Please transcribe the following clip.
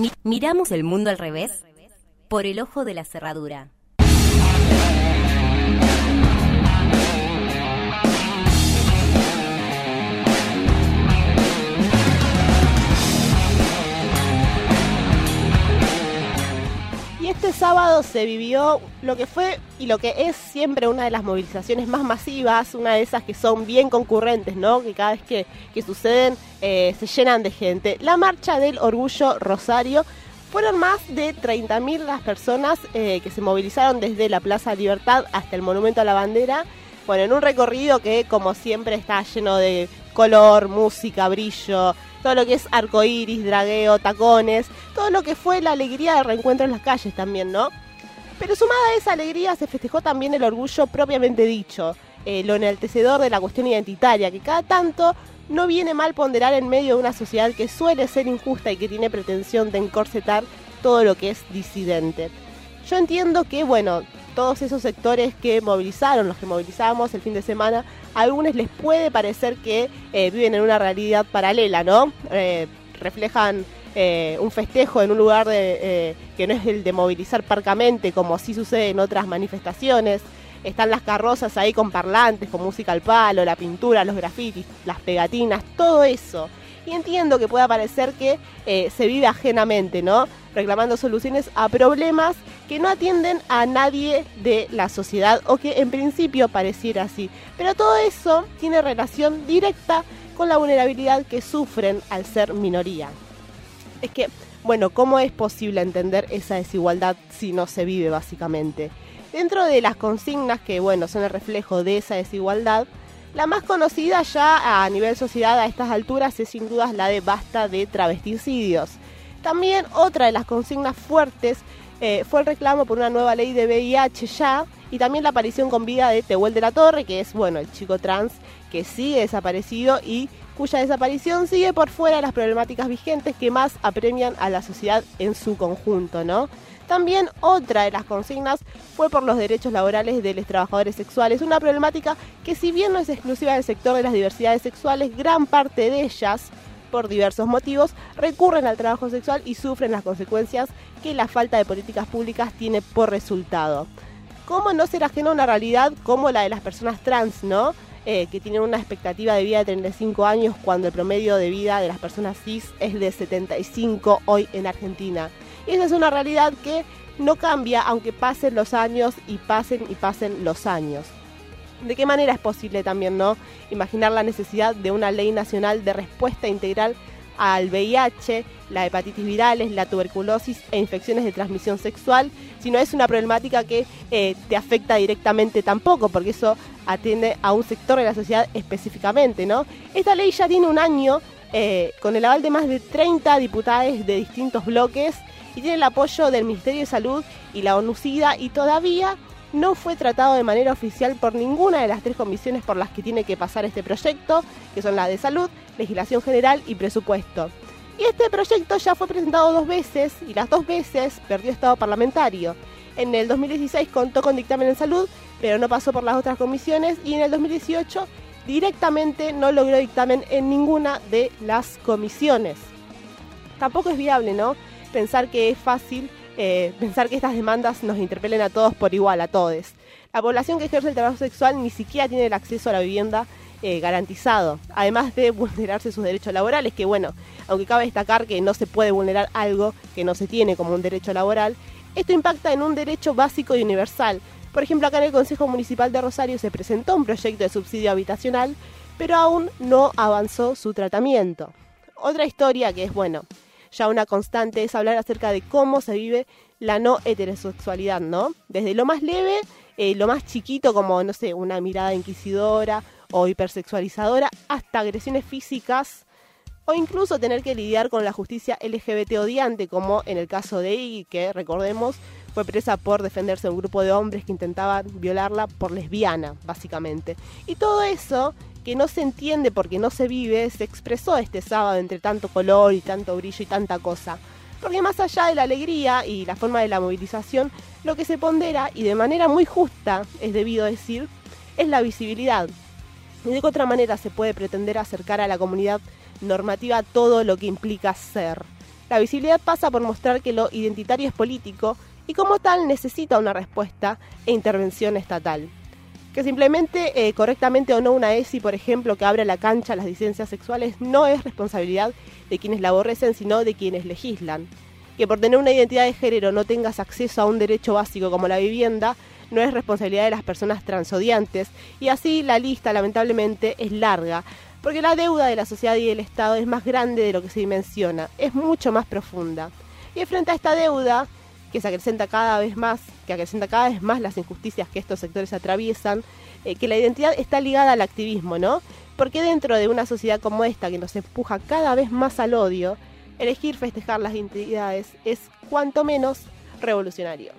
Mi- miramos el mundo al revés por el ojo de la cerradura. Sábado se vivió lo que fue y lo que es siempre una de las movilizaciones más masivas, una de esas que son bien concurrentes, ¿no? Que cada vez que, que suceden eh, se llenan de gente. La marcha del Orgullo Rosario. Fueron más de 30.000 las personas eh, que se movilizaron desde la Plaza Libertad hasta el Monumento a la Bandera. Bueno, en un recorrido que como siempre está lleno de color, música, brillo, todo lo que es arcoíris, dragueo, tacones, todo lo que fue la alegría del reencuentro en las calles también, ¿no? Pero sumada a esa alegría se festejó también el orgullo propiamente dicho, lo enaltecedor de la cuestión identitaria, que cada tanto no viene mal ponderar en medio de una sociedad que suele ser injusta y que tiene pretensión de encorsetar todo lo que es disidente. Yo entiendo que, bueno, todos esos sectores que movilizaron, los que movilizamos el fin de semana, a algunos les puede parecer que eh, viven en una realidad paralela, ¿no? Eh, reflejan eh, un festejo en un lugar de, que no es el de movilizar parcamente, como sí sucede en otras manifestaciones. Están las carrozas ahí con parlantes, con música al palo, la pintura, los grafitis, las pegatinas, todo eso. Y entiendo que pueda parecer que se vive ajenamente, ¿no? Reclamando soluciones a problemas que no atienden a nadie de la sociedad o que en principio pareciera así. Pero todo eso tiene relación directa con la vulnerabilidad que sufren al ser minoría. Es que, bueno, ¿cómo es posible entender esa desigualdad si no se vive básicamente? Dentro de las consignas que, bueno, son el reflejo de esa desigualdad, la más conocida ya a nivel sociedad a estas alturas es sin dudas la de basta de travesticidios. También otra de las consignas fuertes eh, fue el reclamo por una nueva ley de VIH ya y también la aparición con vida de Tehuel de la Torre, que es, bueno, el chico trans que sigue desaparecido y cuya desaparición sigue por fuera de las problemáticas vigentes que más apremian a la sociedad en su conjunto, ¿no? También otra de las consignas fue por los derechos laborales de los trabajadores sexuales, una problemática que si bien no es exclusiva del sector de las diversidades sexuales, gran parte de ellas, por diversos motivos, recurren al trabajo sexual y sufren las consecuencias que la falta de políticas públicas tiene por resultado. ¿Cómo no ser ajeno a una realidad como la de las personas trans, no? Eh, que tienen una expectativa de vida de 35 años cuando el promedio de vida de las personas cis es de 75 hoy en Argentina. Y esa es una realidad que no cambia aunque pasen los años y pasen y pasen los años. ¿De qué manera es posible también, no? Imaginar la necesidad de una ley nacional de respuesta integral al VIH, la hepatitis virales, la tuberculosis e infecciones de transmisión sexual, si no es una problemática que eh, te afecta directamente tampoco, porque eso atiende a un sector de la sociedad específicamente, ¿no? Esta ley ya tiene un año eh, con el aval de más de 30 diputados de distintos bloques y tiene el apoyo del Ministerio de Salud y la ONUCIDA y todavía no fue tratado de manera oficial por ninguna de las tres comisiones por las que tiene que pasar este proyecto, que son la de salud, legislación general y presupuesto. Y este proyecto ya fue presentado dos veces y las dos veces perdió estado parlamentario. En el 2016 contó con dictamen en salud, pero no pasó por las otras comisiones y en el 2018 directamente no logró dictamen en ninguna de las comisiones. Tampoco es viable, ¿no? Pensar que es fácil eh, pensar que estas demandas nos interpelen a todos por igual, a todos. La población que ejerce el trabajo sexual ni siquiera tiene el acceso a la vivienda eh, garantizado, además de vulnerarse sus derechos laborales, que bueno, aunque cabe destacar que no se puede vulnerar algo que no se tiene como un derecho laboral, esto impacta en un derecho básico y universal. Por ejemplo, acá en el Consejo Municipal de Rosario se presentó un proyecto de subsidio habitacional, pero aún no avanzó su tratamiento. Otra historia que es, bueno, ya una constante es hablar acerca de cómo se vive la no heterosexualidad, ¿no? Desde lo más leve, eh, lo más chiquito como, no sé, una mirada inquisidora o hipersexualizadora, hasta agresiones físicas o incluso tener que lidiar con la justicia LGBT odiante, como en el caso de Iggy, que recordemos fue presa por defenderse de un grupo de hombres que intentaban violarla por lesbiana, básicamente. Y todo eso que no se entiende porque no se vive, se expresó este sábado entre tanto color y tanto brillo y tanta cosa. Porque más allá de la alegría y la forma de la movilización, lo que se pondera, y de manera muy justa, es debido decir, es la visibilidad. Y de qué otra manera se puede pretender acercar a la comunidad normativa todo lo que implica ser. La visibilidad pasa por mostrar que lo identitario es político y como tal necesita una respuesta e intervención estatal. Que simplemente eh, correctamente o no una ESI, por ejemplo, que abre la cancha a las disidencias sexuales, no es responsabilidad de quienes la aborrecen, sino de quienes legislan. Que por tener una identidad de género no tengas acceso a un derecho básico como la vivienda, no es responsabilidad de las personas transodiantes. Y así la lista, lamentablemente, es larga, porque la deuda de la sociedad y del Estado es más grande de lo que se dimensiona, es mucho más profunda. Y frente a esta deuda, que se acrecenta cada vez más, que acrecenta cada vez más las injusticias que estos sectores atraviesan, eh, que la identidad está ligada al activismo, ¿no? Porque dentro de una sociedad como esta que nos empuja cada vez más al odio, elegir festejar las identidades es cuanto menos revolucionario.